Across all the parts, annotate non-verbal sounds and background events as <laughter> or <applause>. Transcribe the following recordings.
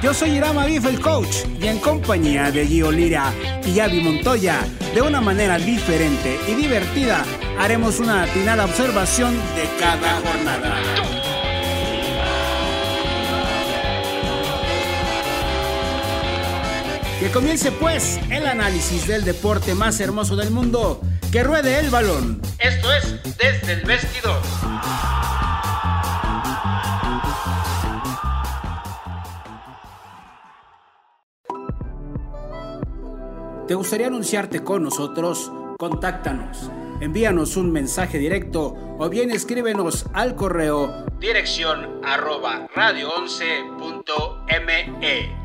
Yo soy Irama Bif, el coach, y en compañía de Gio Lira y Avi Montoya, de una manera diferente y divertida, haremos una atinada observación de cada jornada. Que comience pues el análisis del deporte más hermoso del mundo, que ruede el balón. Esto es desde el vestidor. ¿Te gustaría anunciarte con nosotros? Contáctanos. Envíanos un mensaje directo o bien escríbenos al correo dirección arroba radio11.me.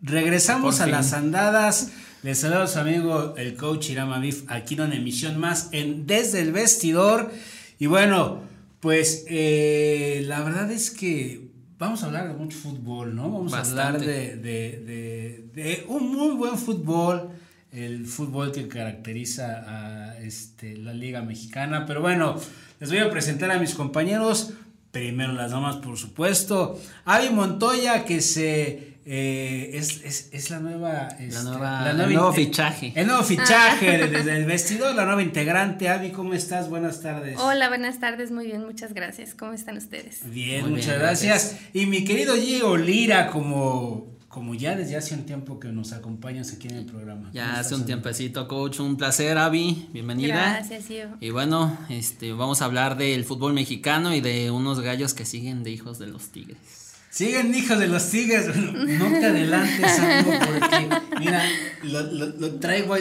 Regresamos a las andadas. Les saludo a su amigo el coach Irama Bif aquí en una emisión más en Desde el Vestidor. Y bueno, pues eh, la verdad es que vamos a hablar de mucho fútbol, ¿no? Vamos a hablar de, un muy buen fútbol, el fútbol que caracteriza a este, la Liga Mexicana. Pero bueno, les voy a presentar a mis compañeros. Primero las damas, por supuesto. Avi Montoya, que se eh, es, es, es, la nueva. Este, la el nuevo fichaje. El nuevo fichaje desde el vestidor, la nueva integrante. Avi, ¿cómo estás? Buenas tardes. Hola, buenas tardes, muy bien, muchas gracias. ¿Cómo están ustedes? Bien, muchas gracias. Y mi querido Gio Lira, como, como ya desde hace un tiempo que nos acompañas aquí en el programa. Ya hace un tiempecito, coach. Un placer, Avi. Bienvenida. Gracias, Gio. Y bueno, este, vamos a hablar del fútbol mexicano y de unos gallos que siguen de hijos de los tigres. Siguen hijos de los tigres. No te adelantes, amigo, porque mira, lo, traigo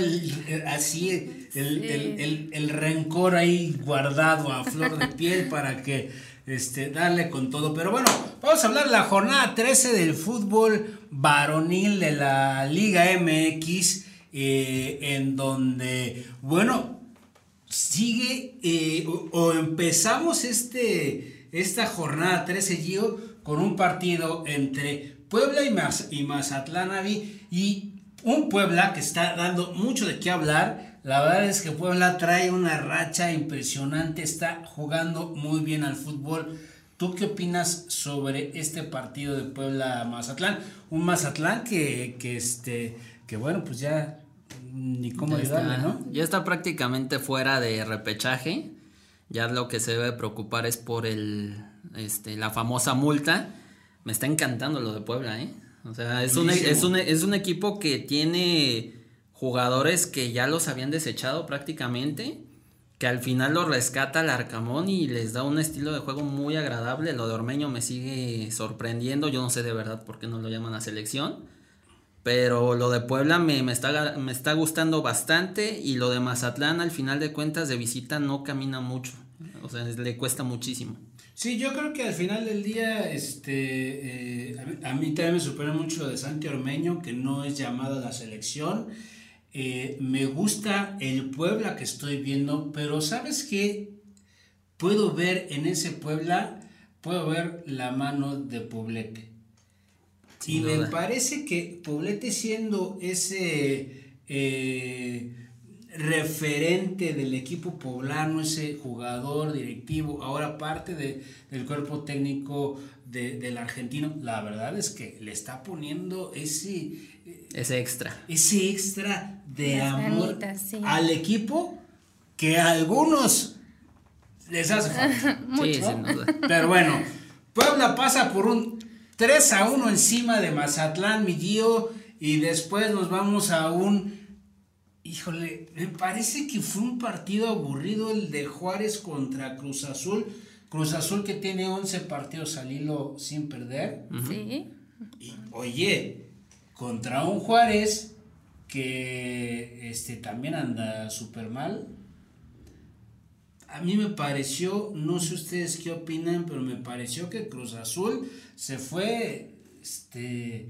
así, el, el, rencor ahí guardado a flor de piel para que este, darle con todo. Pero bueno, vamos a hablar de la jornada 13 del fútbol varonil de la Liga MX, eh, en donde, bueno, sigue eh, o, empezamos este, esta jornada 13, Gio con un partido entre Puebla y, y Mazatlán y un Puebla que está dando mucho de qué hablar. La verdad es que Puebla trae una racha impresionante, está jugando muy bien al fútbol. ¿Tú qué opinas sobre este partido de Puebla-Mazatlán? Un Mazatlán que, que, este, que bueno, pues ya ni cómo ayudarle, ¿no? Ya está prácticamente fuera de repechaje. Ya lo que se debe preocupar es por el, este, la famosa multa. Me está encantando lo de Puebla, ¿eh? O sea, es un, es un, es un equipo que tiene jugadores que ya los habían desechado prácticamente, que al final lo rescata el Arcamón y les da un estilo de juego muy agradable. Lo de Ormeño me sigue sorprendiendo, yo no sé de verdad por qué no lo llaman a selección. Pero lo de Puebla me, me, está, me está gustando bastante y lo de Mazatlán al final de cuentas de visita no camina mucho. O sea, le cuesta muchísimo. Sí, yo creo que al final del día, este, eh, a, mí, también me supera mucho lo de Santi Ormeño, que no es llamado a la selección. Eh, me gusta el Puebla que estoy viendo, pero ¿sabes qué? Puedo ver en ese Puebla, puedo ver la mano de Poblete. y me parece que Poblete siendo ese... Eh, referente del equipo poblano, ese jugador directivo, ahora parte de, del cuerpo técnico del argentino, la verdad es que le está poniendo ese... Ese extra. Ese extra de amor al equipo que a algunos les hace falta. <laughs> Pero bueno, Puebla pasa por un 3 a 1 encima de Mazatlán, mi tío, y después nos vamos a un Híjole, me parece que fue un partido aburrido el de Juárez contra Cruz Azul. Cruz Azul que tiene 11 partidos al hilo sin perder. Sí. Y, oye, contra un Juárez que este, también anda súper mal. A mí me pareció, no sé ustedes qué opinan, pero me pareció que Cruz Azul se fue este,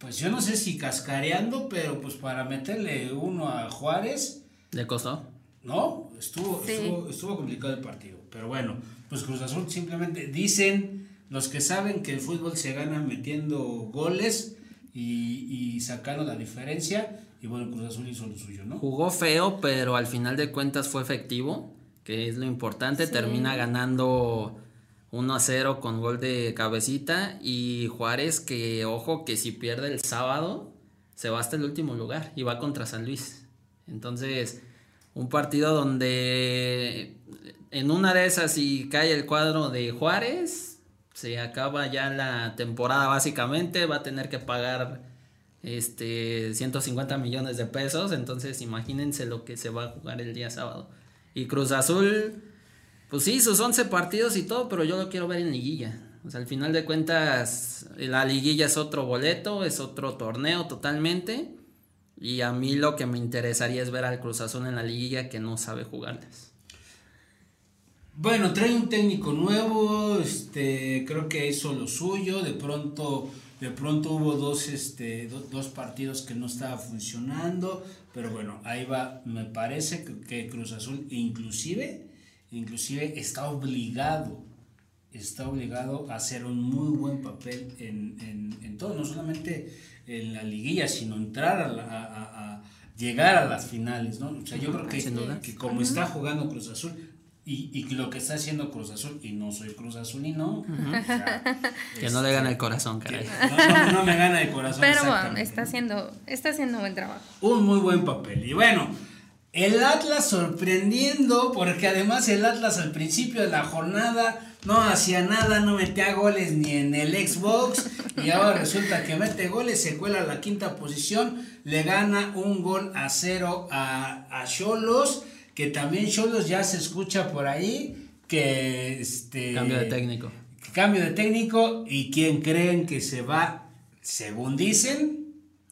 pues yo no sé si cascareando, pero pues para meterle uno a Juárez. ¿Le costó? ¿no? Estuvo, estuvo, estuvo complicado el partido. Pero bueno, pues Cruz Azul simplemente dicen los que saben que el fútbol se gana metiendo goles y, y sacando la diferencia. Y bueno, Cruz Azul hizo lo suyo, ¿no? Jugó feo, pero al final de cuentas fue efectivo, que es lo importante. Termina ganando 1 a 0 con gol de cabecita. Y Juárez, que ojo, que si pierde el sábado, se va hasta el último lugar y va contra San Luis. Entonces, un partido donde en una de esas, si cae el cuadro de Juárez, se acaba ya la temporada básicamente, va a tener que pagar este 150 millones de pesos, entonces imagínense lo que se va a jugar el día sábado. Y Cruz Azul, pues sí, sus 11 partidos y todo, pero yo lo quiero ver en liguilla. O sea, al final de cuentas, la liguilla es otro boleto, es otro torneo totalmente. Y a mí lo que me interesaría es ver al Cruz Azul en la liguilla que no sabe jugarles. Bueno, trae un técnico nuevo, este, creo que hizo lo suyo, de pronto, de pronto hubo dos, este, dos partidos que no estaba funcionando, pero bueno, ahí va, me parece que, Cruz Azul inclusive, inclusive está obligado, está obligado a hacer un muy buen papel en, en, en todo, no solamente en la liguilla, sino entrar a, a, a, llegar a las finales, ¿no? O sea, yo creo que, que como está jugando Cruz Azul, y, y, lo que está haciendo Cruz Azul, y no soy Cruz Azulino, uh o sea, <laughs> que no le gana el corazón, caray. No, no, no, me gana el corazón. Pero bueno, está haciendo, está haciendo buen trabajo. Un muy buen papel. Y bueno, el Atlas sorprendiendo, porque además el Atlas al principio de la jornada no hacía nada, no metía goles ni en el Xbox, y ahora resulta que mete goles, se cuela a la quinta posición, le gana un gol a cero a Cholos, que también Cholos ya se escucha por ahí que este cambio de técnico. Cambio de técnico y quién creen que se va, según dicen,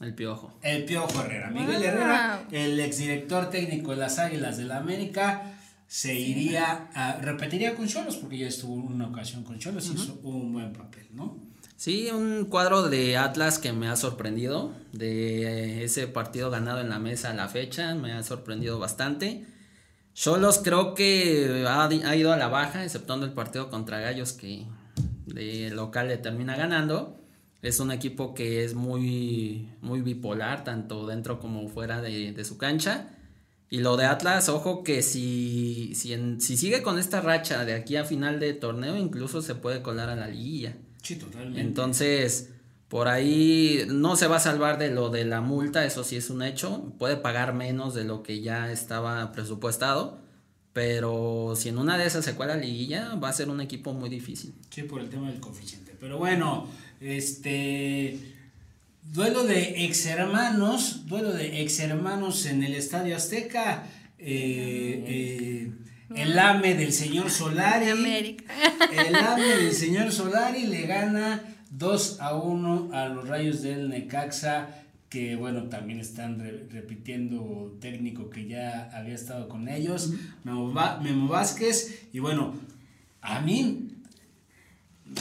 el Piojo. El Piojo Herrera. Miguel Herrera, el exdirector técnico de las Águilas del la América, se iría a, repetiría con Cholos, porque ya estuvo una ocasión con Cholos y hizo un buen papel, ¿no? Sí, un cuadro de Atlas que me ha sorprendido, de ese partido ganado en la mesa a la fecha, me ha sorprendido bastante. Cholos creo que ha, ha ido a la baja, exceptuando el partido contra Gallos que de local le termina ganando. Es un equipo que es muy, muy bipolar, tanto dentro como fuera de, de su cancha. Y lo de Atlas, ojo que si, si, en, si, sigue con esta racha de aquí a final de torneo, incluso se puede colar a la liguilla. Sí, totalmente. Entonces, por ahí no se va a salvar de lo de la multa, eso sí es un hecho. Puede pagar menos de lo que ya estaba presupuestado. Pero si en una de esas se cuela la liguilla, va a ser un equipo muy difícil. Sí, por el tema del coeficiente. Pero bueno, este duelo de ex hermanos, duelo de ex hermanos en el Estadio Azteca. Eh, eh, el AME del señor Solari. América. El AME del señor Solari le gana 2 a 1 a los Rayos del Necaxa, que bueno, también están re repitiendo técnico que ya había estado con ellos, Memo, Memo Vázquez, y bueno, a mí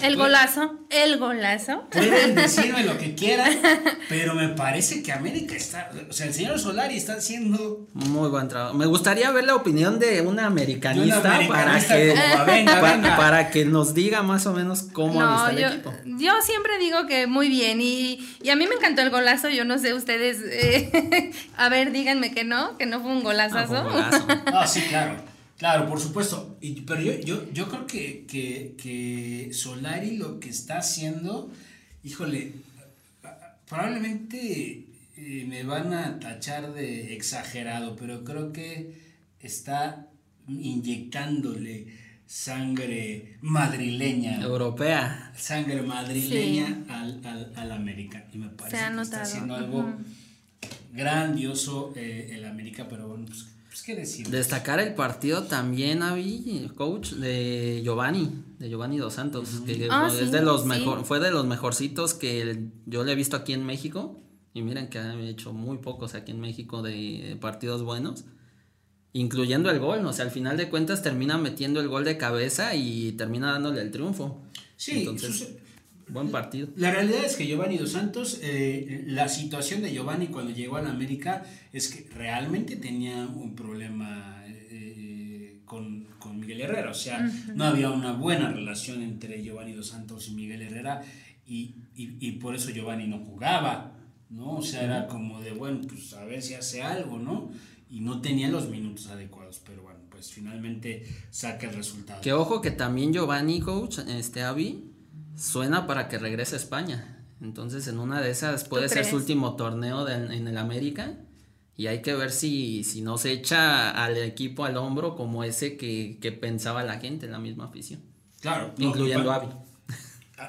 el golazo, el golazo. Pueden decirme lo que quieran, <laughs> pero me parece que América está, o sea, el señor Solari está haciendo muy buen trabajo. Me gustaría ver la opinión de americanista, una americanista para que como, venga, para, venga. para, que nos diga más o menos cómo no, está el yo, equipo. Yo siempre digo que muy bien y, y, a mí me encantó el golazo, yo no sé ustedes, eh, <laughs> a ver, díganme que no, que no fue un golazazo. Ah, fue un golazo. no, sí, claro. Claro, por supuesto. Y, pero yo, yo, yo creo que, que, que, Solari lo que está haciendo, híjole, probablemente eh, me van a tachar de exagerado, pero creo que está inyectándole sangre madrileña. Europea. Sangre madrileña sí. al, al, al, América. Y me parece que está haciendo algo uh -huh. grandioso eh, el América, pero bueno, pues pues, ¿qué decir? Destacar el partido también, Avi, coach, de Giovanni, de Giovanni Dos Santos, uh -huh. que ah, es sí, de los sí. mejor, fue de los mejorcitos que yo le he visto aquí en México. Y miren que ha hecho muy pocos aquí en México de partidos buenos. Incluyendo el gol, o sea, al final de cuentas termina metiendo el gol de cabeza y termina dándole el triunfo. Sí, Entonces, buen partido. La realidad es que Giovanni Dos Santos, eh, la situación de Giovanni cuando llegó a la América es que realmente tenía un problema eh, con, con, Miguel Herrera, o sea, no había una buena relación entre Giovanni Dos Santos y Miguel Herrera y, y, y por eso Giovanni no jugaba, ¿no? O sea, era como de, bueno, pues a ver si hace algo, ¿no? Y no tenía los minutos adecuados, pero bueno, pues finalmente saca el resultado. Que ojo que también Giovanni, coach, este Avi, suena para que regrese a España. Entonces, en una de esas puede ser su último torneo de, en el América. Y hay que ver si, si no se echa al equipo al hombro como ese que, que pensaba la gente, la misma afición. Claro. Incluyendo a Avi.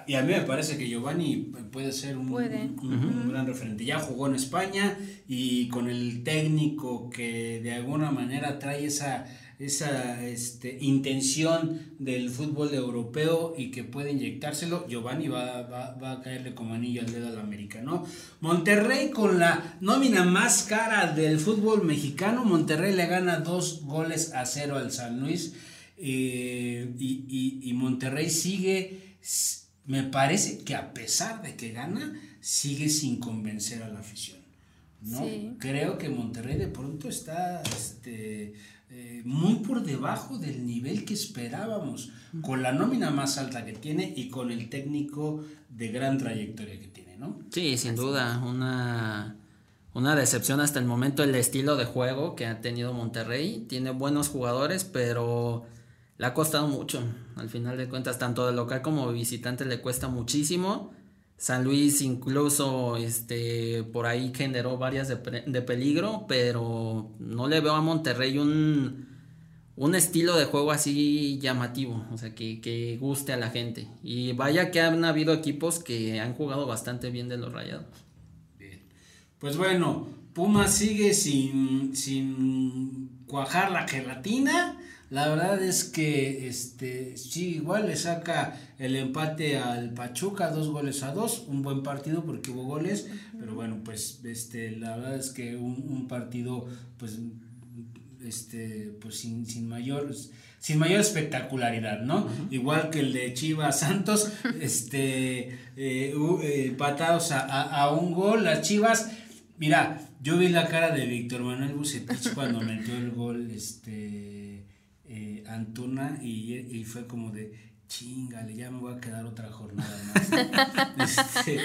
Y a mí me parece que Giovanni puede ser un, un, gran referente. Ya jugó en España y con el técnico que de alguna manera trae esa esa este, intención del fútbol europeo y que puede inyectárselo, Giovanni va, va, a caerle como anillo al dedo al americano. Monterrey con la nómina más cara del fútbol mexicano, Monterrey le gana dos goles a cero al San Luis eh, y, y, Monterrey sigue, me parece que a pesar de que gana, sigue sin convencer a la afición. ¿no? Creo que Monterrey de pronto está este, eh, muy por debajo del nivel que esperábamos, con la nómina más alta que tiene y con el técnico de gran trayectoria que tiene, ¿no? Sí, sin duda, una, una decepción hasta el momento el estilo de juego que ha tenido Monterrey. Tiene buenos jugadores, pero le ha costado mucho. Al final de cuentas, tanto de local como visitante le cuesta muchísimo. San Luis incluso este, por ahí generó varias de, de, peligro, pero no le veo a Monterrey un, un estilo de juego así llamativo, o sea, que, que, guste a la gente. Y vaya que han habido equipos que han jugado bastante bien de los rayados. Bien. Pues bueno, Puma sigue sin, sin cuajar la gelatina la verdad es que este sí, igual le saca el empate al Pachuca, dos goles a dos, un buen partido porque hubo goles, pero bueno, pues este, la verdad es que un, partido pues este pues sin, sin mayor sin mayor espectacularidad, ¿no? Igual que el de Chivas Santos, <laughs> este eh, eh, empatados a, a, un gol, las Chivas, mira, yo vi la cara de Víctor Manuel Bucetich cuando metió el gol, este Antuna y, fue como de chingale, ya me voy a quedar otra jornada más. <laughs> Este,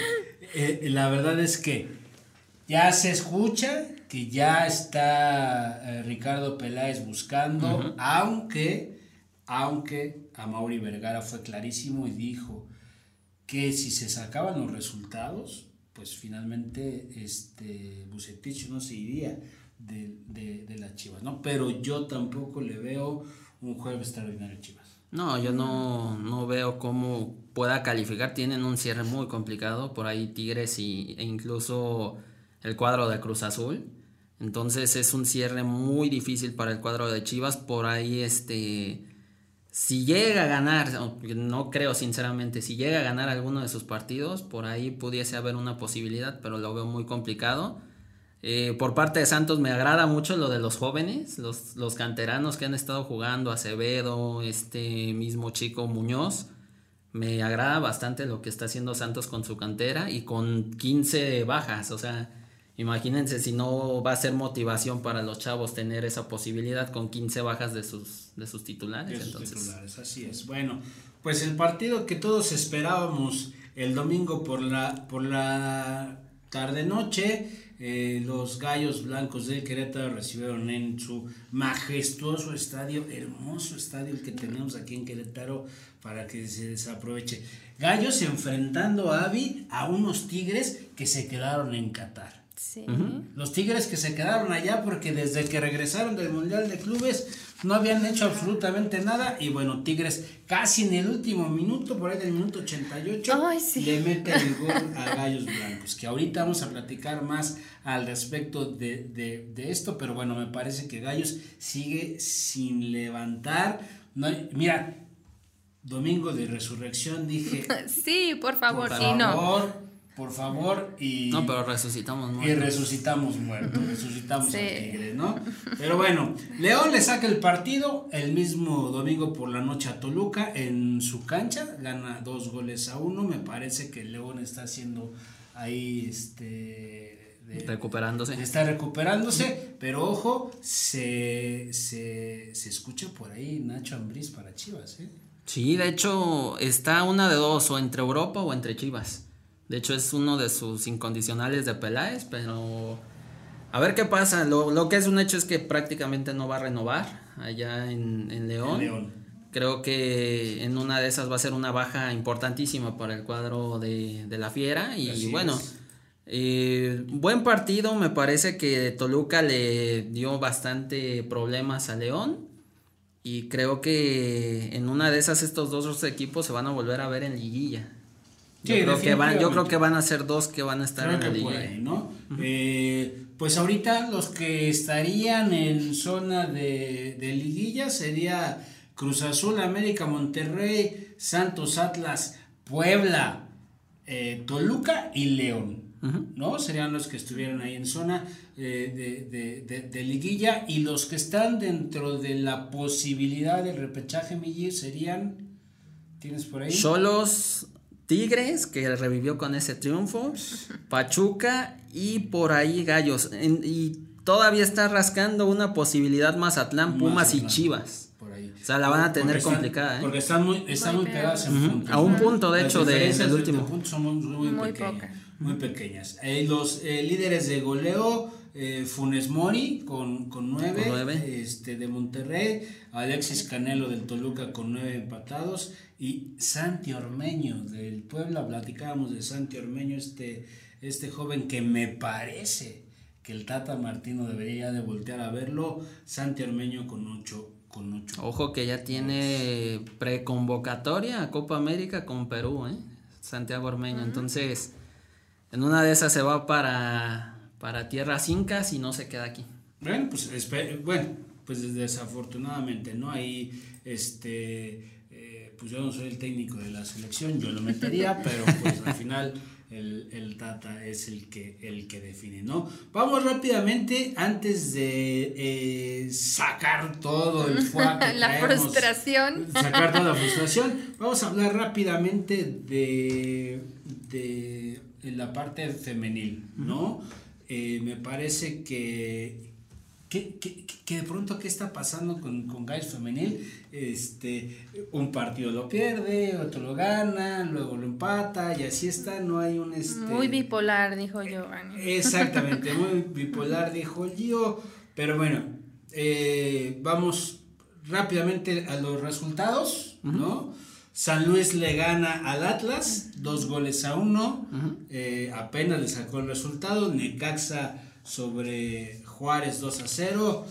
eh, la verdad es que ya se escucha que ya está eh, Ricardo Peláez buscando, aunque, aunque a Mauri Vergara fue clarísimo y dijo que si se sacaban los resultados, pues finalmente este Bucetich no se iría de, de, de las Chivas, ¿no? Pero yo tampoco le veo un juego extraordinario Chivas. No, yo no, no veo cómo pueda calificar. Tienen un cierre muy complicado. Por ahí Tigres y, e incluso el cuadro de Cruz Azul. Entonces es un cierre muy difícil para el cuadro de Chivas. Por ahí, este. Si llega a ganar, no creo sinceramente, si llega a ganar alguno de sus partidos, por ahí pudiese haber una posibilidad, pero lo veo muy complicado. Eh, por parte de Santos me agrada mucho lo de los jóvenes, los, los, canteranos que han estado jugando, Acevedo, este mismo chico Muñoz. Me agrada bastante lo que está haciendo Santos con su cantera y con 15 bajas. O sea, imagínense si no va a ser motivación para los chavos tener esa posibilidad con 15 bajas de sus, de sus titulares. De sus titulares, así es. Bueno, pues el partido que todos esperábamos el domingo por la, por la tarde-noche eh, los Gallos Blancos del Querétaro recibieron en su majestuoso estadio, hermoso estadio el que tenemos aquí en Querétaro para que se desaproveche. Gallos enfrentando a Avi a unos Tigres que se quedaron en Qatar. Los Tigres que se quedaron allá porque desde que regresaron del Mundial de Clubes no habían hecho absolutamente nada y bueno, Tigres casi en el último minuto, por ahí del minuto 88, le mete el gol a Gallos Blancos, que ahorita vamos a platicar más al respecto de, esto, pero bueno, me parece que Gallos sigue sin levantar. No, mira, domingo de resurrección dije... <laughs> sí, por favor, por favor, por favor, y... No, pero resucitamos Y muertos. resucitamos muertos, resucitamos Sí. al tigre, ¿no? Pero bueno, León le saca el partido el mismo domingo por la noche a Toluca en su cancha, gana dos goles a uno, me parece que León está haciendo ahí, este... de- Recuperándose. Está recuperándose, pero ojo, se, se, se escucha por ahí Nacho Ambriz para Chivas, ¿eh? Sí, de hecho, está una de dos, o entre Europa o entre Chivas. De hecho, es uno de sus incondicionales de Peláez, pero a ver qué pasa. Lo, lo que es un hecho es que prácticamente no va a renovar allá en, en León. En León. Creo que en una de esas va a ser una baja importantísima para el cuadro de, de la Fiera. Y Así bueno, eh, buen partido. Me parece que Toluca le dio bastante problemas a León. Y creo que en una de esas estos dos equipos se van a volver a ver en liguilla. Yo, Sí, creo, que van, yo creo que van a ser dos que van a estar Creo en la liguilla. ahí, ¿no? Eh, pues ahorita los que estarían en zona de, de liguilla sería Cruz Azul, América, Monterrey, Santos, Atlas, Puebla, eh, Toluca y León. ¿No? Serían los que estuvieran ahí en zona eh, de, de- de- de liguilla y los que están dentro de la posibilidad del repechaje Millir serían, ¿tienes por ahí? Cholos, Tigres, que revivió con ese triunfo, Pachuca y por ahí Gallos. En- y todavía está rascando una posibilidad Mazatlán, Pumas y. Chivas. Por ahí. O sea, la van a tener Porque están- complicada, ¿eh? Porque están muy, están muy Muy pegadas en puntos. a un punto, de Las hecho, del de último. puntos son muy, muy Muy pequeñas. pocas. Muy pequeñas. Eh, los eh, líderes de goleo, eh, Funes Mori con, con nueve, Con nueve. Este, de Monterrey, Alexis Canelo del Toluca con nueve empatados y Santi Ormeño del Puebla. Platicábamos de Santi Ormeño, este, este joven que me parece que el Tata Martino debería de voltear a verlo. Santi Ormeño con ocho. Con ocho Ojo que ya tiene preconvocatoria a Copa América con Perú, ¿eh? Santiago Ormeño. Entonces, en una de esas se va para, para tierras incas y no se queda aquí. Bueno, pues bueno, pues desafortunadamente, ¿no? Ahí, este, pues yo no soy el técnico de la selección, yo lo metería, <laughs> pero pues al final el, el Tata es el que, el que define, ¿no? Vamos rápidamente, antes de eh, sacar todo el <laughs> que La traemos, frustración. Sacar toda la <laughs> frustración, vamos a hablar rápidamente de, de la parte femenil, ¿no? Eh, me parece que que, que, que de pronto, ¿qué está pasando con, con Gallos Femenil? Este, un partido lo pierde, otro lo gana, luego lo empata, y así está, no hay un... Este, Muy bipolar, dijo Giovanni. Exactamente, <laughs> muy bipolar, dijo Gio. Pero bueno, eh, vamos rápidamente a los resultados, ¿no? San Luis le gana al Atlas, dos goles a uno. eh, apenas le sacó el resultado. Necaxa sobre Juárez 2 a 0.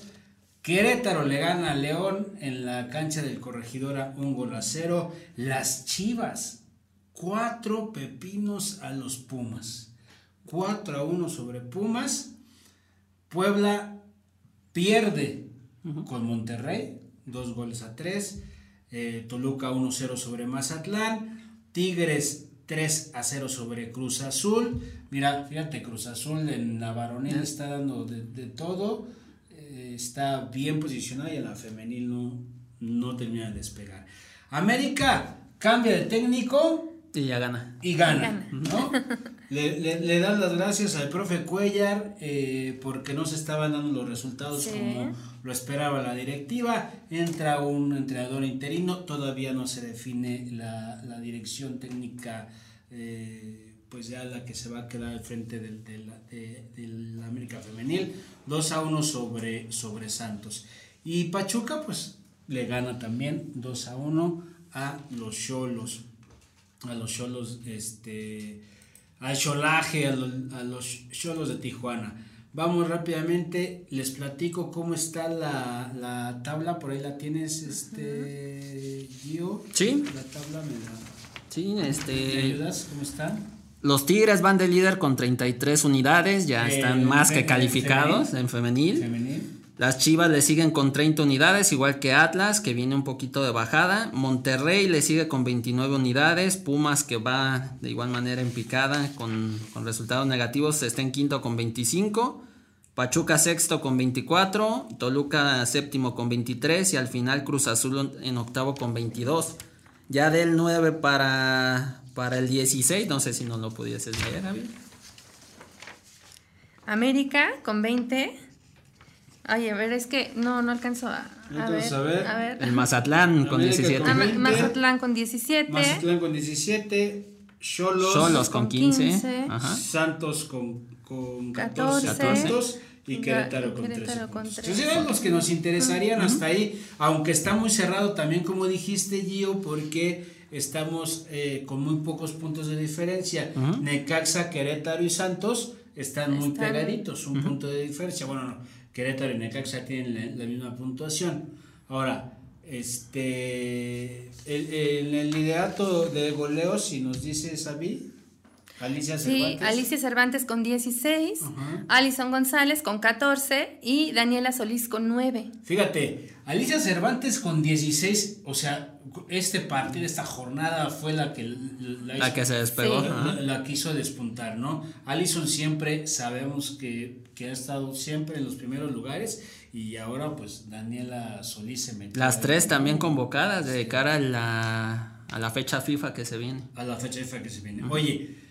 Querétaro le gana a León en la cancha del Corregidora un gol a 0. Las Chivas, cuatro pepinos a los Pumas. 4 a 1 sobre Pumas. Puebla pierde con Monterrey, dos goles a 3. Toluca 1-0 sobre Mazatlán. Tigres 3 a 0 sobre Cruz Azul. Mira, fíjate, Cruz Azul en la varonil está dando de, de todo. eh, está bien posicionada y en la femenil no, no termina de despegar. América cambia de técnico Y ya gana. y gana, Gana. ¿no? <laughs> Le, le- le dan las gracias al profe Cuellar eh, porque no se estaban dando los resultados Sí. como lo esperaba la directiva. Entra un entrenador interino, todavía no se define la, la dirección técnica, eh, pues ya la que se va a quedar al frente del, de la, de- del América Femenil. 2 a 1 sobre, sobre Santos. Y Pachuca, pues le gana también 2 a 1 a los Cholos a los cholos, este, al cholaje, a los, a los cholos de Tijuana. Vamos rápidamente, les platico cómo está la, la tabla, por ahí la tienes, este, Gio. Sí. La tabla me la... Sí, ¿Me este. ayudas? ¿Cómo está? Los Tigres van de líder con 33 unidades, ya Eh, están más que calificados femenil. en femenil. Femenil. Las Chivas le siguen con 30 unidades, igual que Atlas, que viene un poquito de bajada. Monterrey le sigue con 29 unidades. Pumas, que va de igual manera en picada, con, con resultados negativos, está en quinto con 25. Pachuca sexto con 24. Toluca séptimo con 23. Y al final Cruz Azul en octavo con 22. Ya del 9 para, para el 16, no sé si no lo pudieses leer, Javi. América con 20. Oye, a ver, es que no, no alcanzo a, a, ver, Entonces, a ver. a ver. El Mazatlán con América 17. Ah, Ma- 20. Mazatlán con 17. Mazatlán con 17. Cholos. Solos con con 15. 15. Ajá. Santos con, con 14, 14. puntos y Querétaro con Querétaro 13 con puntos. 13. Entonces eran los que nos interesarían hasta ahí, aunque está muy cerrado también como dijiste Gio, porque estamos eh, con muy pocos puntos de diferencia. Necaxa, Querétaro y Santos están muy Están- pegaditos, un punto de diferencia. Bueno, no, Querétaro y Necaxa tienen la, la misma puntuación. Ahora, este, el- el- en el liderato de goleo, si nos dice Sabi, Alicia Sí, Cervantes. Alicia Cervantes con 16, Ajá. Alison González con 14 y Daniela Solís con 9. Fíjate, Alicia Cervantes con 16, o sea, este partido, esta jornada fue la que la, La hizo- que se despegó. La, la quiso despuntar, ¿no? Alison siempre sabemos que, que ha estado siempre en los primeros lugares y ahora pues Daniela Solís se metió Las tres también convocadas de cara a la, a la fecha FIFA que se viene. a la fecha FIFA que se viene. Oye,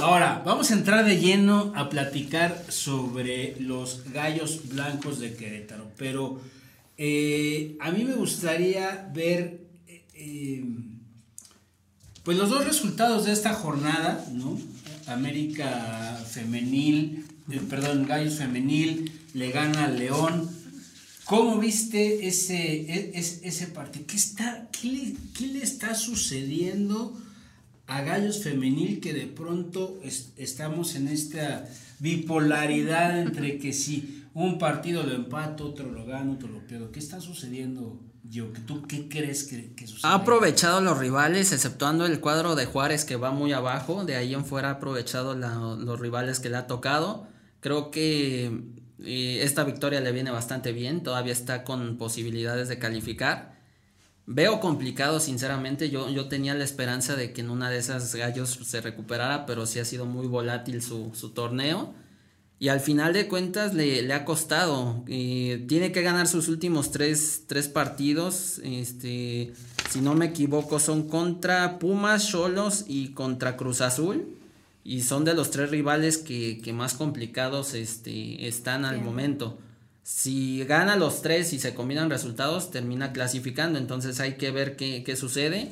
ahora vamos a entrar de lleno a platicar sobre los gallos blancos de Querétaro, pero eh, a mí me gustaría ver eh, eh, pues los dos resultados de esta jornada, ¿no? América femenil, perdón, gallos femenil le gana al León. ¿Cómo viste ese, e- es- ese partido? ¿Qué, está, qué le está sucediendo a Gallos Femenil que de pronto es- estamos en esta bipolaridad entre que si un partido lo empato, otro lo gano, otro lo pierdo? ¿Qué está sucediendo, yo? ¿Tú qué crees que, sucede? Ha aprovechado los rivales, exceptuando el cuadro de Juárez que va muy abajo. De ahí en fuera ha aprovechado los rivales que le ha tocado. Creo que eh, esta victoria le viene bastante bien. Todavía está con posibilidades de calificar. Veo complicado, sinceramente. Yo, yo tenía la esperanza de que en una de esas gallos se recuperara, pero sí ha sido muy volátil su, su torneo. Y al final de cuentas le, le ha costado. Eh, tiene que ganar sus últimos tres, tres partidos. Este, si no me equivoco, son contra Pumas, Cholos y contra Cruz Azul. Y son de los tres rivales que, que más complicados este, están al Bien. momento. Si gana los tres y se combinan resultados, termina clasificando. Entonces hay que ver qué, qué sucede.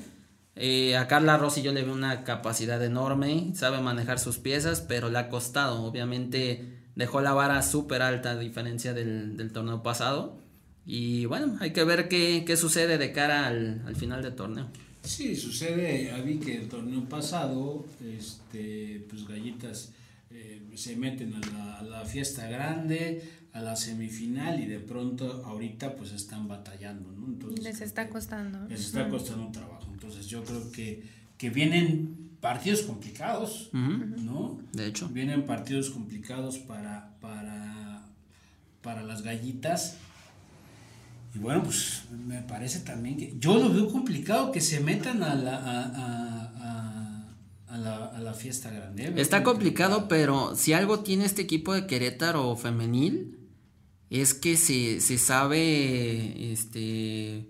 Eh, a Carla Rossi yo le veo una capacidad enorme, sabe manejar sus piezas, pero le ha costado. Obviamente dejó la vara súper alta a diferencia del, del torneo pasado. Y bueno, hay que ver qué, qué sucede de cara al, al final del torneo. Sí, sucede, Avi, que el torneo pasado, este, pues Gallitas eh, se meten a la, a la fiesta grande, a la semifinal y de pronto ahorita pues están batallando, ¿no? Entonces, Les está costando. Les está costando un trabajo. Entonces yo creo que, que vienen partidos complicados, ¿no? De hecho. Vienen partidos complicados para, para, para las gallitas. Y bueno, pues me parece también que yo lo veo complicado que se metan a la, a, a- a- la, a la fiesta grande. Está complicado, pero si algo tiene este equipo de Querétaro femenil, es que se, se sabe este,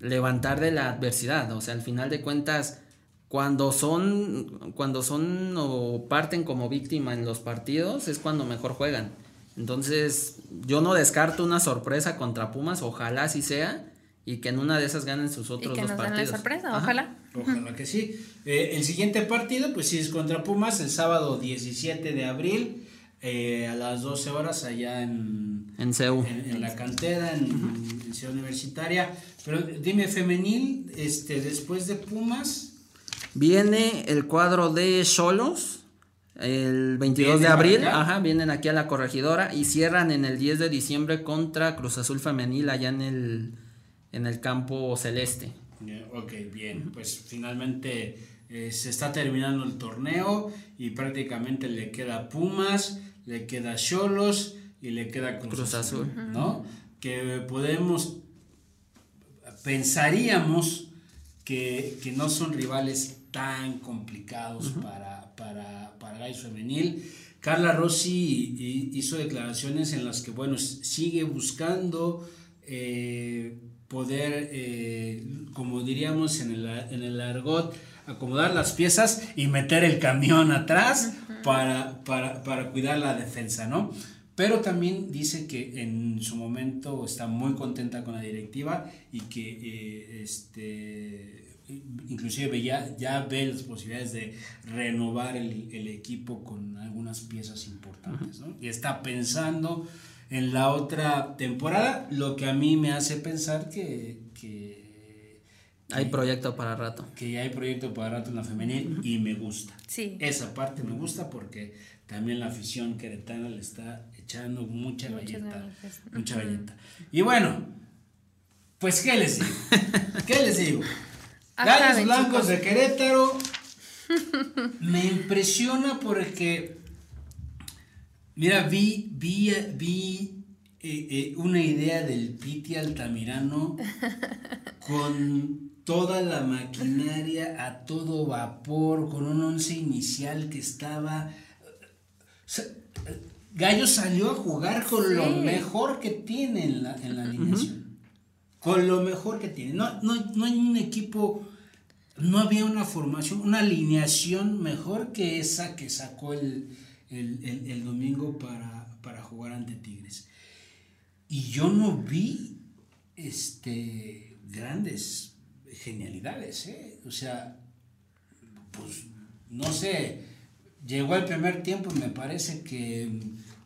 levantar de la adversidad. O sea, al final de cuentas, cuando son, cuando son o parten como víctima en los partidos, es cuando mejor juegan. Entonces, yo no descarto una sorpresa contra Pumas, ojalá así sea, y que en una de esas ganen sus Y otros que dos nos den partidos. la sorpresa, Ajá. ojalá. Ojalá que sí. Eh, el siguiente partido, pues sí, es contra Pumas, el sábado 17 de abril, eh, a las 12 horas, allá en, En CEU. en, en la cantera, en, en Ciudad Universitaria. Pero dime, femenil, este, después de Pumas, Viene el cuadro de Cholos el 22 de ¿Vienen abril, ajá, vienen aquí a la corregidora y cierran en el 10 de diciembre contra Cruz Azul Femenil allá en el, en el campo celeste. Ok, bien, pues finalmente eh, se está terminando el torneo y prácticamente le queda Pumas, le queda Cholos y le queda Cruz, Cruz Azul, Azul. ¿no? que podemos, pensaríamos que, no son rivales tan complicados para, para, para Gallos Femenil. Carla Rossi hizo declaraciones en las que, bueno, sigue buscando eh, poder, eh, como diríamos en el, en el argot, acomodar las piezas y meter el camión atrás para, para, cuidar la defensa, ¿no? Pero también dice que en su momento está muy contenta con la directiva y que eh, este, inclusive ya, ya ve las posibilidades de renovar el, el equipo con algunas piezas importantes, ¿no? Y está pensando en la otra temporada, lo que a mí me hace pensar que, hay proyecto para rato. Que ya hay proyecto para rato en la femenil y me gusta. Sí. Esa parte me gusta porque también la afición queretana le está echando mucha galleta. Mucha galleta. Y bueno, pues ¿qué les digo? <laughs> ¿Qué les digo? Gallos Blancos de Querétaro <laughs> me impresiona porque Mira, vi, vi, vi eh, eh, una idea del Piti Altamirano <laughs> con toda la maquinaria a todo vapor, con un once inicial que estaba... Gallo salió a jugar con lo mejor que tiene en la, en la alineación. Con lo mejor que tiene. No, no, no hay un equipo, no había una formación, una alineación mejor que esa que sacó el, el, domingo para, jugar ante Tigres. Y yo no vi este, grandes genialidades, ¿eh? O sea, pues no sé, llegó el primer tiempo y me parece que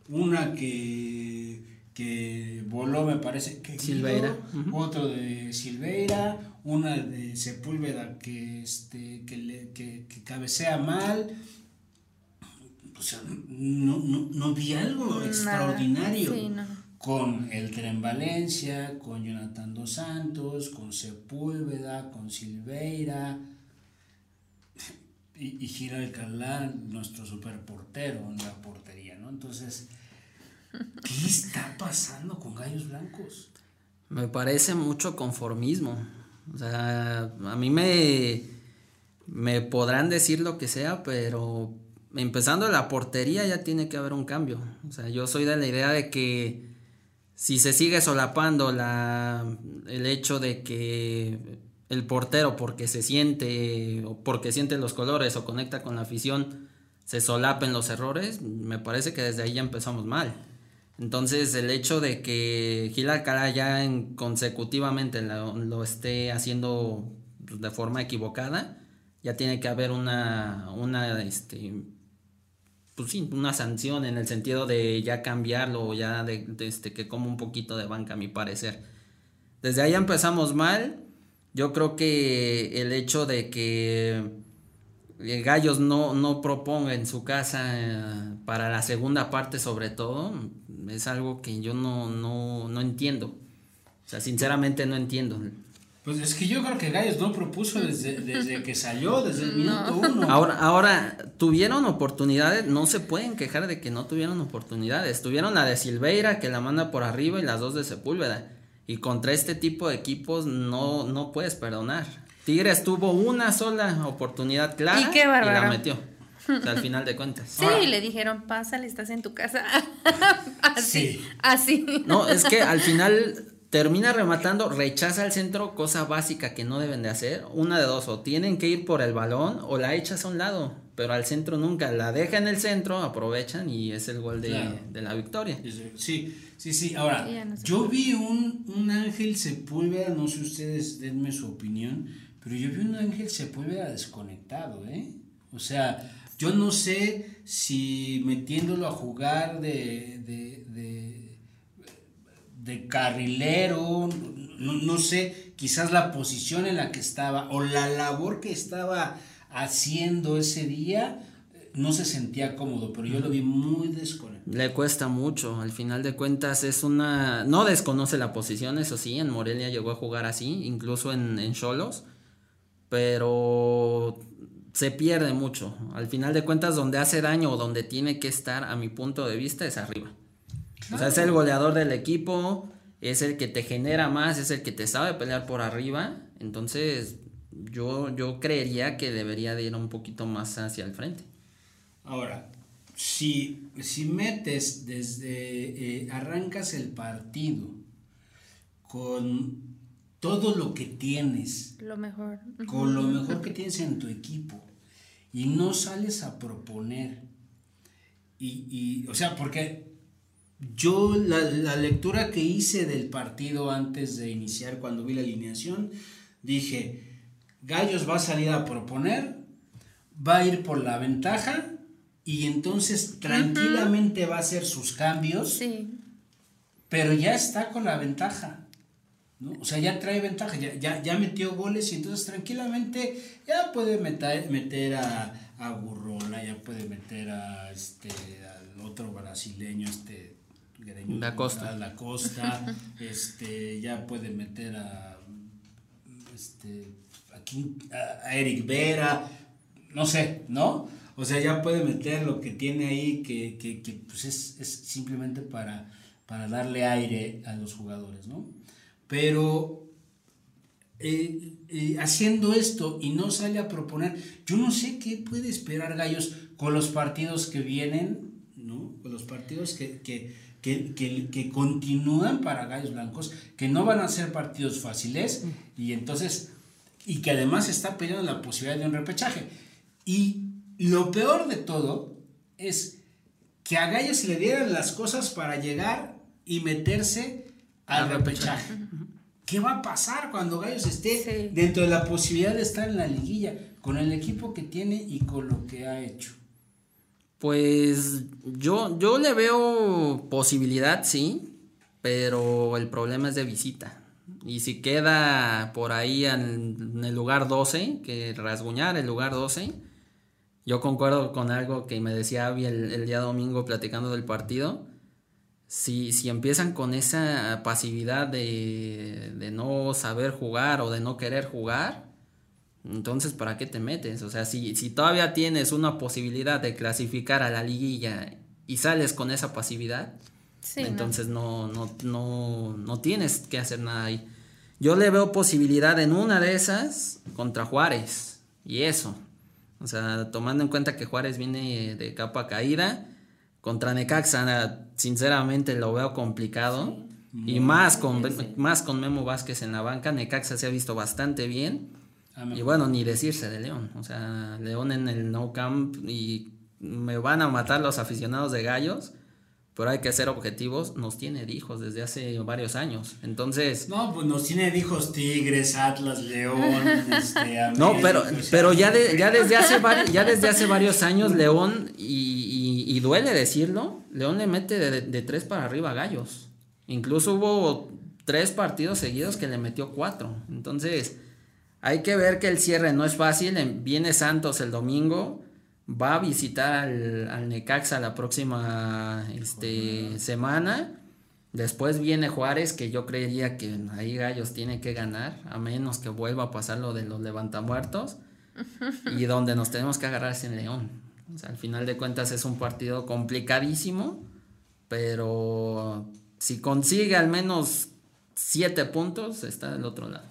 una que, que voló, me parece que Silveira, otro de Silveira, una de Sepúlveda que, este, que, que, que cabecea mal o sea, no, no, no vi algo extraordinario. Con el Tren Valencia, con Jonathan Dos Santos, con Sepúlveda, con Silveira y, y Gira Alcalá, nuestro superportero en la portería, ¿no? Entonces, ¿qué está pasando con Gallos Blancos? Me parece mucho conformismo. O sea, a mí me, me podrán decir lo que sea, pero empezando la portería ya tiene que haber un cambio. O sea, yo soy de la idea de que si se sigue solapando la, el hecho de que el portero porque se siente o porque siente los colores o conecta con la afición se solapen los errores, me parece que desde ahí ya empezamos mal. Entonces el hecho de que Gil Alcalá ya en, consecutivamente lo, esté haciendo de forma equivocada, ya tiene que haber una, una este, pues sí, una sanción en el sentido de ya cambiarlo ya de, este, que como un poquito de banca a mi parecer. Desde ahí empezamos mal. Yo creo que el hecho de que Gallos no, no proponga en su casa eh, para la segunda parte sobre todo, es algo que yo no, no, no entiendo. O sea, sinceramente no entiendo. Pues es que yo creo que Gallos no propuso desde, que salió, desde el <laughs> minuto uno. Ahora, ahora, tuvieron oportunidades, no se pueden quejar de que no tuvieron oportunidades. Tuvieron la de Silveira que la manda por arriba y las dos de Sepúlveda. Y contra este tipo de equipos no, no puedes perdonar. Tigres tuvo una sola oportunidad clara y, la metió. al final de cuentas. Sí, le dijeron, pásale, estás en tu casa. <laughs> así, así. No, es que al final termina rematando, rechaza el centro, cosa básica que no deben de hacer. Una de dos, o tienen que ir por el balón o la echas a un lado, pero al centro nunca. La deja en el centro, aprovechan y es el gol de, la victoria. Sí, sí, sí. Ahora, yo vi un, un Ángel Sepúlveda, no sé ustedes, denme su opinión, pero yo vi un Ángel Sepúlveda desconectado, ¿eh? O sea, yo no sé si metiéndolo a jugar de, de, de de carrilero, no, sé, quizás la posición en la que estaba o la labor que estaba haciendo ese día, no se sentía cómodo, pero yo lo vi muy desconectado. Le cuesta mucho, al final de cuentas es una... No desconoce la posición, eso sí, en Morelia llegó a jugar así, incluso en Cholos, pero se pierde mucho. Al final de cuentas, donde hace daño o donde tiene que estar, a mi punto de vista, es arriba. O sea, es el goleador del equipo, es el que te genera más, es el que te sabe pelear por arriba. Entonces, yo, yo creería que debería de ir un poquito más hacia el frente. Ahora, si, si metes desde, eh, arrancas el partido con todo lo que tienes, Lo mejor. con lo mejor que tienes en tu equipo, y no sales a proponer, y, y o sea, porque yo la, la, lectura que hice del partido antes de iniciar, cuando vi la alineación, dije, Gallos va a salir a proponer, va a ir por la ventaja y entonces tranquilamente va a hacer sus cambios, Sí. pero ya está con la ventaja. ¿no? O sea, ya trae ventaja, ya, ya, ya metió goles y entonces tranquilamente ya puede meter, meter a, a Gurrola, ya puede meter a este al otro brasileño, este La Costa. a La Costa, <laughs> este, ya puede meter a este aquí, a, a Eric Vera, no sé, ¿no? O sea, ya puede meter lo que tiene ahí, que, que, que pues es, es simplemente para, para darle aire a los jugadores, ¿no? Pero eh, eh, haciendo esto y no sale a proponer, yo no sé qué puede esperar Gallos con los partidos que vienen, ¿no? Con los partidos que, que, que, que, que continúan para Gallos Blancos, que no van a ser partidos fáciles y entonces, y que además está peleando la posibilidad de un repechaje. Y lo peor de todo es que a Gallos le dieran las cosas para llegar y meterse al Al repechaje. ¿Qué va a pasar cuando Gallos esté Sí. dentro de la posibilidad de estar en la liguilla con el equipo que tiene y con lo que ha hecho? Pues yo, yo le veo posibilidad, sí, pero el problema es de visita. Y si queda por ahí en, el lugar 12, que rasguñar el lugar 12, yo concuerdo con algo que me decía el, el día domingo platicando del partido. Si, si empiezan con esa pasividad de, de no saber jugar o de no querer jugar, entonces, ¿para qué te metes? O sea, si, si todavía tienes una posibilidad de clasificar a la liguilla y sales con esa pasividad, Sí, no. entonces no, no, no, no tienes que hacer nada ahí. Yo le veo posibilidad en una de esas contra Juárez. Y eso. O sea, tomando en cuenta que Juárez viene de capa caída. Contra Necaxa, sinceramente lo veo complicado. y más con, más con Memo Vázquez en la banca. Necaxa se ha visto bastante bien. Me- Y bueno, ni decirse de León. O sea, León en el no camp y me van a matar los aficionados de gallos. Pero hay que ser objetivos. Nos tiene de hijos desde hace varios años. Entonces, No, pues nos tiene hijos Tigres, Atlas, León, <laughs> este, no, pero, pero ya, de- ya, desde hace ya desde hace varios años León, y, y- y duele decirlo, León le mete de, de tres para arriba a gallos. Incluso hubo tres partidos seguidos que le metió cuatro. Entonces, hay que ver que el cierre no es fácil. En- Viene Santos el domingo. Va a visitar al, al Necaxa la próxima este, semana. Después viene Juárez, que yo creería que ahí Gallos tiene que ganar, a menos que vuelva a pasar lo de los levantamuertos. <laughs> y donde nos tenemos que agarrar es en León. O sea, al final de cuentas es un partido complicadísimo, pero si consigue al menos siete puntos, está del otro lado.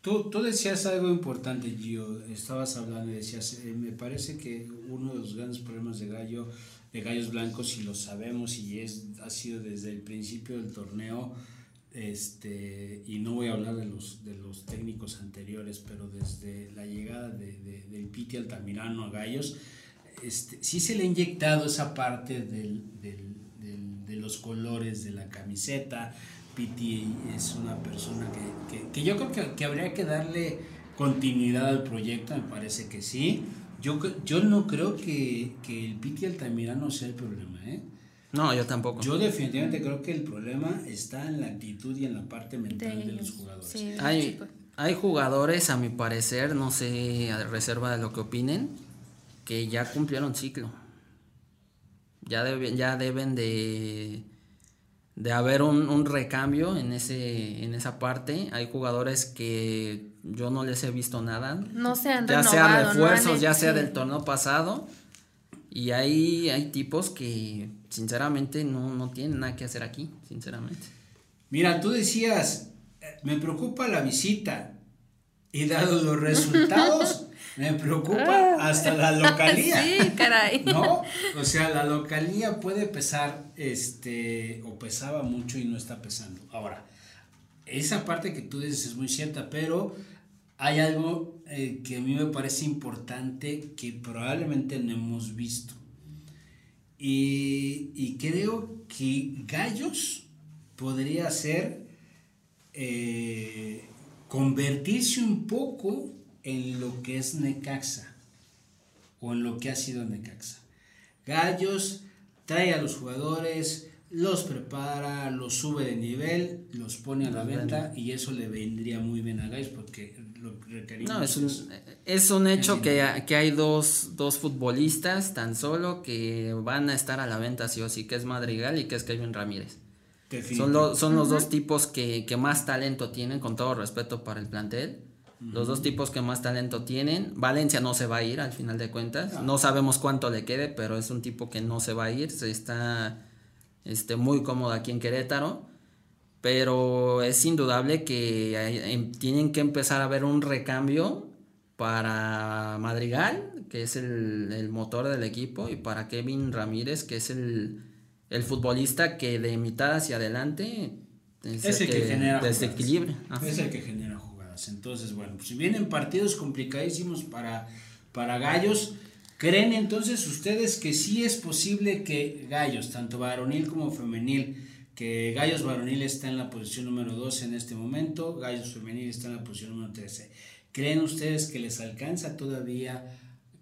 Tú, tú decías algo importante, Gio. Estabas hablando y decías, eh, me parece que uno de los grandes problemas de Gallo, de Gallos Blancos, y lo sabemos, y es, ha sido desde el principio del torneo, este, y no voy a hablar de los, de los técnicos anteriores, pero desde la llegada de, de- del Piti Altamirano a Gallos, este, sí se le ha inyectado esa parte del, del- del- de los colores de la camiseta. Piti es una persona que, que- que yo creo que, que habría que darle continuidad al proyecto, me parece que sí. Yo, yo no creo que, que el Piti Altamirano sea el problema, ¿eh? No, yo tampoco. Yo definitivamente creo que el problema está en la actitud y en la parte mental de, los jugadores. Sí, Hay, hay jugadores, a mi parecer, no sé, a reserva de lo que opinen, que ya cumplieron ciclo. Ya, debe- ya deben de, de haber un, un recambio en, ese, en esa parte. Hay jugadores que yo no les he visto nada. No se han ya sea renovado, no refuerzos, han ya sea del torneo pasado. Y hay, hay tipos que sinceramente no, no tienen nada que hacer aquí, sinceramente. Mira, tú decías, eh, me preocupa la visita y dado los resultados, <laughs> me preocupa Ah. hasta la <laughs> localía. Sí, caray. ¿No? O sea, la localía puede pesar, este, o pesaba mucho y no está pesando. Ahora, esa parte que tú dices es muy cierta, pero hay algo eh, que a mí me parece importante que probablemente no hemos visto. Y, y creo que Gallos podría ser eh, convertirse un poco en lo que es Necaxa o en lo que ha sido Necaxa. Gallos trae a los jugadores, los prepara, los sube de nivel, los pone a la venta y eso le vendría muy bien a Gallos porque lo que requerimos No, es un, es un hecho que, que hay dos, dos futbolistas tan solo que van a estar a la venta sí o sí, que es Madrigal y que es Kevin Ramírez. Son, lo- son los dos tipos que, que más talento tienen, con todo respeto para el plantel. Los dos tipos que más talento tienen. Valencia no se va a ir al final de cuentas. No sabemos cuánto le quede, pero es un tipo que no se va a ir. Se está este, muy cómodo aquí en Querétaro. Pero es indudable que hay- em- tienen que empezar a ver un recambio para Madrigal, que es el, el motor del equipo, y para Kevin Ramírez, que es el, el futbolista que de mitad hacia adelante es, Es el que genera. Es el que genera Entonces, bueno, pues si vienen partidos complicadísimos para, para Gallos, ¿creen entonces ustedes que sí es posible que Gallos, tanto varonil como femenil, que Gallos varonil está en la posición número 12 en este momento, Gallos femenil está en la posición número 13? ¿Creen ustedes que les alcanza todavía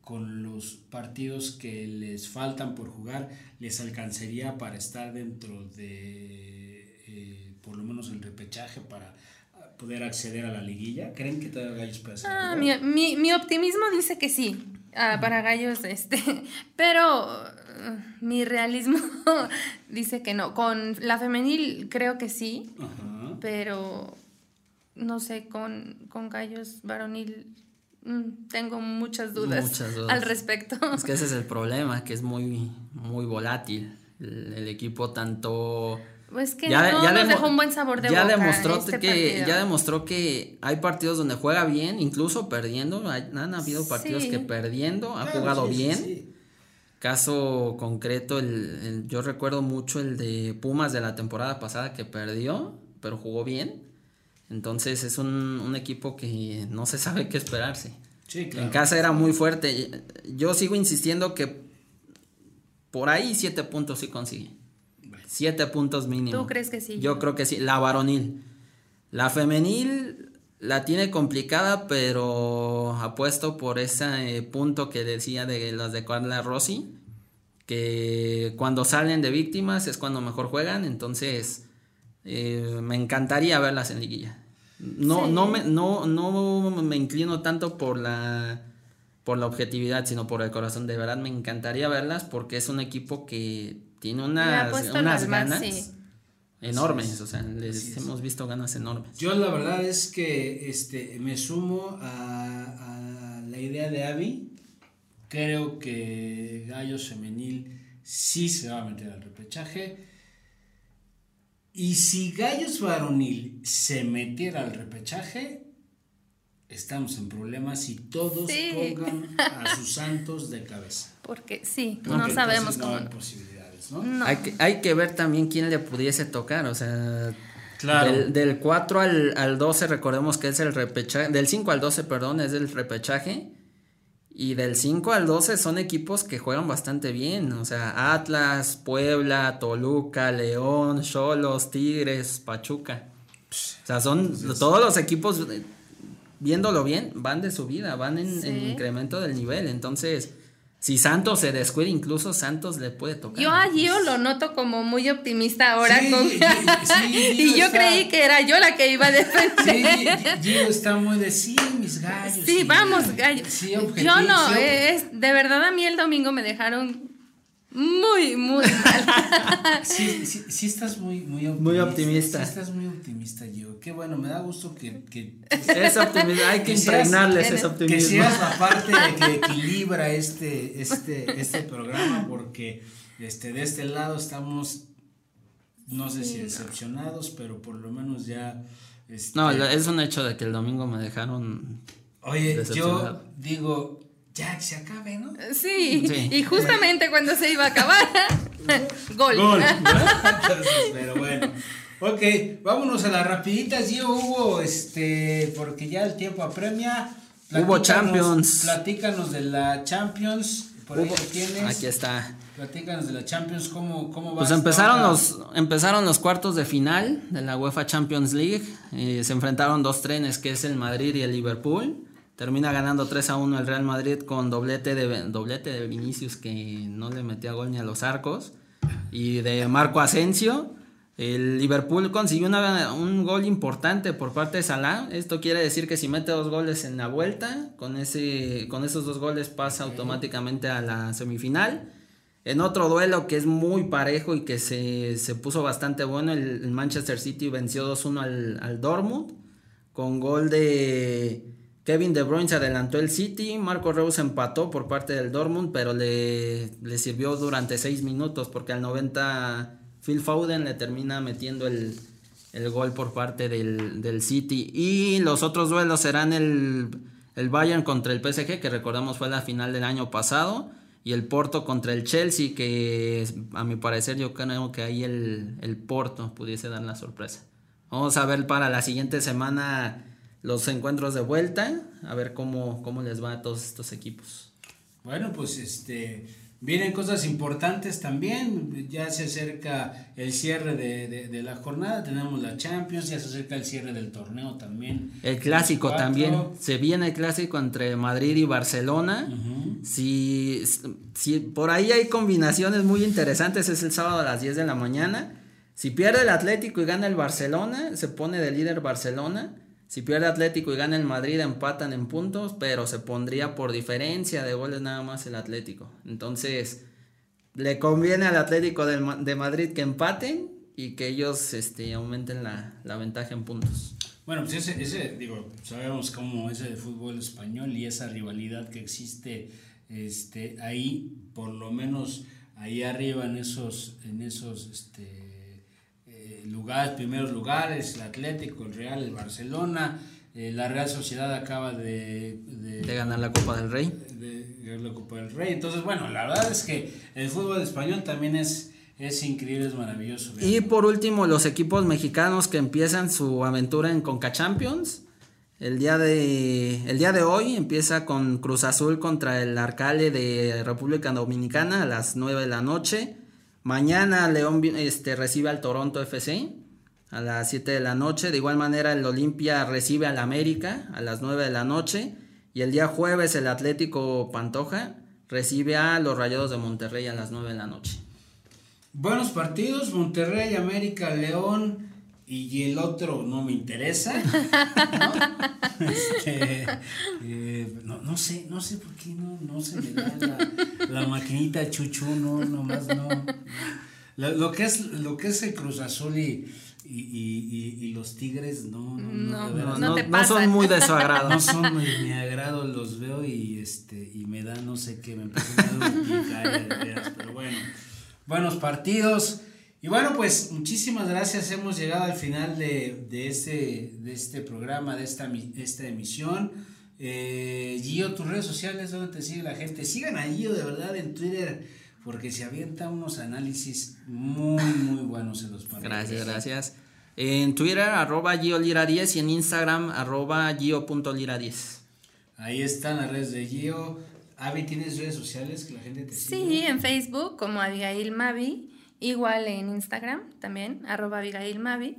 con los partidos que les faltan por jugar, les alcanzaría para estar dentro de eh, por lo menos el repechaje para poder acceder a la liguilla? ¿Creen que todavía Gallos puede hacer Ah, algo? mi, mi- mi optimismo dice que sí, ah, para gallos, este, <laughs> pero uh, mi realismo <laughs> dice que no. Con la femenil creo que sí, Ajá. pero no sé, con, con gallos varonil mm, tengo muchas dudas, Muchas dudas. al respecto. Es que ese es el <laughs> problema, que es muy, muy volátil. El, el equipo tanto... Pues que Ya- no ya nos dejó un buen sabor de ya boca demostró este que partido. ya demostró que hay partidos donde juega bien incluso perdiendo hay- han habido partidos Sí. que perdiendo ha Claro, jugado sí, bien sí. caso concreto el, el- yo recuerdo mucho el de Pumas de la temporada pasada que perdió pero jugó bien entonces es un, un equipo que no se sabe qué esperarse Sí, claro. en casa era muy fuerte yo sigo insistiendo que por ahí siete puntos sí consigue Siete puntos mínimo. ¿Tú crees que sí? Yo creo que sí. La varonil. La femenil la tiene complicada, pero apuesto por ese eh, punto que decía de las de Carla Rossi, que cuando salen de víctimas es cuando mejor juegan, entonces eh, me encantaría verlas en liguilla. No, Sí. no, me, no, no me inclino tanto por la por la objetividad, sino por el corazón. De verdad me encantaría verlas porque es un equipo que tiene unas, unas ganas sí. enormes. Es. O sea, les hemos visto ganas enormes. Yo la verdad es que este, me sumo a, a la idea de Avi. Creo que Gallos Femenil sí se va a meter al repechaje. Y si Gallos Varonil se metiera al repechaje, estamos en problemas y todos Sí. pongan a sus santos de cabeza. Porque sí, Porque no sabemos cómo. No hay posibilidades, ¿no? No. Hay, que, hay que ver también quién le pudiese tocar. O sea, Claro. del, del 4 al, al 12, recordemos que es el repechaje. Del 5 al 12, perdón, es el repechaje. Y del 5 al 12 son equipos que juegan bastante bien. O sea, Atlas, Puebla, Toluca, León, Cholos, Tigres, Pachuca. O sea, son todos los equipos, eh, viéndolo bien, van de subida, van en, incremento del nivel. Entonces, si Santos se descuida, incluso Santos le puede tocar. Yo a Gio lo noto como muy optimista ahora. Sí, con- sí, <laughs> sí, y yo está- creí que era yo la que iba a Sí, defender. Gio está muy de sí, mis gallos. Sí, vamos, gallo. Sí, Yo no, sí, eh, es, de verdad a mí el domingo me dejaron muy, muy mal. <laughs> Sí, sí, sí estás muy, muy optimista. Muy optimista. Sí estás muy optimista, Gio. Qué bueno, me da gusto que, que, Es <laughs> optimismo, hay que Que impregnarles que- ese que optimismo. seas la parte de que <laughs> equilibra este, este, este programa, porque este, de este lado estamos no sé si decepcionados, pero por lo menos ya... Este, no, es un hecho de que el domingo me dejaron... Oye, yo digo, ya que se acabe, ¿no? Sí, y justamente cuando se iba a acabar, <laughs> gol. Gol. <laughs> pero bueno. Ok, vámonos a las rapiditas. Yo hubo, este, porque ya el tiempo apremia. Hubo Champions. Platícanos de la Champions. Por ahí tienes. Aquí está. Platícanos de la Champions, ¿cómo, cómo va Pues empezaron los, empezaron los cuartos de final de la UEFA Champions League. Eh, se enfrentaron dos trenes, que es el Madrid y el Liverpool. Termina ganando 3 a 1 el Real Madrid con doblete de, doblete de Vinicius que no le metía gol ni a los arcos. Y de Marco Asensio. El Liverpool consiguió un gol importante por parte de Salah. Esto quiere decir que si mete dos goles en la vuelta, con, ese, con esos dos goles pasa automáticamente a la semifinal. En otro duelo que es muy parejo y que se, puso bastante bueno, el, Manchester City venció 2-1 al, al, Dortmund. Con gol de Kevin De Bruyne se adelantó el City. Marco Reus empató por parte del Dortmund, pero le, le sirvió durante 6 minutos porque al 90 Phil Foden le termina metiendo el, el gol por parte del, del, City. Y los otros duelos serán el, el Bayern contra el PSG, que recordamos fue la final del año pasado y el Porto contra el Chelsea, que a mi parecer yo creo que ahí el, el, Porto pudiese dar la sorpresa. Vamos a ver para la siguiente semana los encuentros de vuelta, a ver cómo, cómo les va a todos estos equipos. Bueno, pues este Vienen cosas importantes también, ya se acerca el cierre de, la jornada, tenemos la Champions, ya se acerca el cierre del torneo también. El clásico también, se viene el clásico entre Madrid y Barcelona. si, si por ahí hay combinaciones muy interesantes, es el sábado a las 10 de la mañana. Si pierde el Atlético y gana el Barcelona, se pone de líder Barcelona. Si pierde Atlético y gana el Madrid, empatan en puntos, pero se pondría por diferencia de goles nada más el Atlético. Entonces, le conviene al Atlético de, Madrid que empaten y que ellos este, aumenten la, ventaja en puntos. Bueno, pues ese, ese, digo, sabemos cómo ese de fútbol español y esa rivalidad que existe este, ahí, por lo menos ahí arriba en esos, en esos, este, lugares, primeros lugares, el Atlético, el Real, el Barcelona. Eh, la Real Sociedad acaba de, de, ganar la Copa del Rey. De, ganar la Copa del Rey. Entonces, bueno, la verdad es que el fútbol español también es, es increíble, es maravilloso. Y por último, los equipos mexicanos que empiezan su aventura en Conca Champions. El día, de, el día de hoy empieza con Cruz Azul contra el Arcale de República Dominicana a las 9 de la noche. Mañana León este, recibe al Toronto FC a las 7 de la noche. De igual manera el Olimpia recibe al América a las 9 de la noche. Y el día jueves el Atlético Pantoja recibe a los Rayados de Monterrey a las 9 de la noche. Buenos partidos, Monterrey, América, León y el otro no me interesa. <laughs> Este, eh, ¿no? no, sé, no sé por qué no, no se me da la, maquinita chuchu, no, nomás no. Lo, que es, lo que es el Cruz Azul y, y, y, los Tigres, no, no, no, no, no son muy de su agrado. No son de mi agrado, los veo y este y me da no sé qué, me empieza a dar pero bueno, buenos partidos. Y bueno, pues muchísimas gracias. Hemos llegado al final de, de este, de este programa, de esta, esta emisión. Eh, Gio, tus redes sociales, ¿dónde te sigue la gente? Sigan a Gio de verdad en Twitter, porque se avienta unos análisis muy, muy buenos en los partidos. Gracias, gracias. En Twitter, arroba GioLira10 y en Instagram, arroba Gio.lira10. Ahí están las redes de Gio. Avi, ¿tienes redes sociales que la gente te siga? Sí, en Facebook como Abigail Mavi Igual en Instagram también, arroba Abigail Mavi.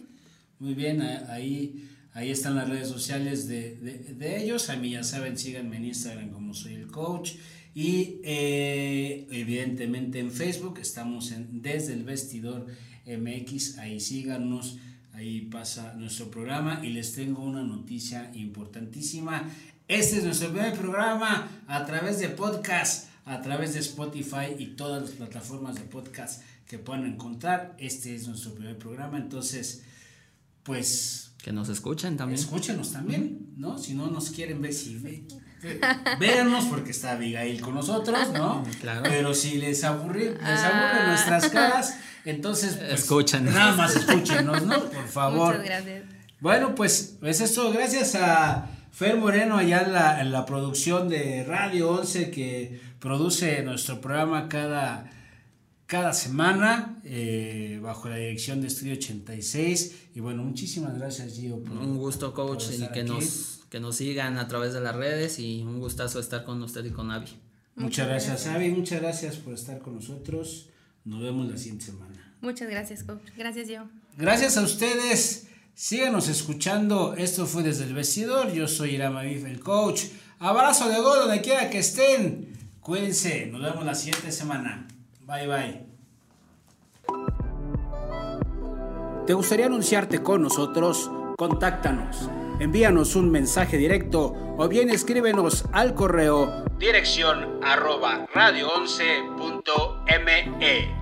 Muy bien, ahí, ahí están las redes sociales de, ellos. A mí ya saben, síganme en Instagram como soy el coach. Y eh, evidentemente en Facebook estamos en Desde el Vestidor MX. Ahí síganos, ahí pasa nuestro programa. Y les tengo una noticia importantísima. Este es nuestro primer programa a través de podcast, a través de Spotify y todas las plataformas de podcast que puedan encontrar. Este es nuestro primer programa, entonces, pues Que nos escuchen también. Escúchenos también, ¿no? Si no nos quieren ver, si ve, véanos porque está Abigail con nosotros, ¿no? <laughs> Claro. Pero si les aburre, les aburren Ah. nuestras caras, <laughs> entonces pues, Escúchenos. Nada más escúchenos, ¿no? Por favor. Muchas gracias. Bueno, pues es esto. Gracias a Fer Moreno allá en la, en la producción de Radio 11 que produce nuestro programa cada, cada semana eh, bajo la dirección de Estudio 86. Y bueno, muchísimas gracias Gio. por- Un gusto, coach, por y que aquí. nos, que nos sigan a través de las redes y un gustazo estar con usted y con Avi. Muchas gracias, Avi. Muchas gracias por estar con nosotros. Nos vemos la siguiente semana. Muchas gracias, coach. Gracias, yo. Gracias a ustedes. Síganos escuchando. Esto fue desde el vestidor. Yo soy Irama Bif, el coach. Abrazo de gol donde quiera que estén. Cuídense. Nos vemos la siguiente semana. Bye bye. ¿Te gustaría anunciarte con nosotros? Contáctanos. Envíanos un mensaje directo o bien escríbenos al correo dirección arroba radio11.me.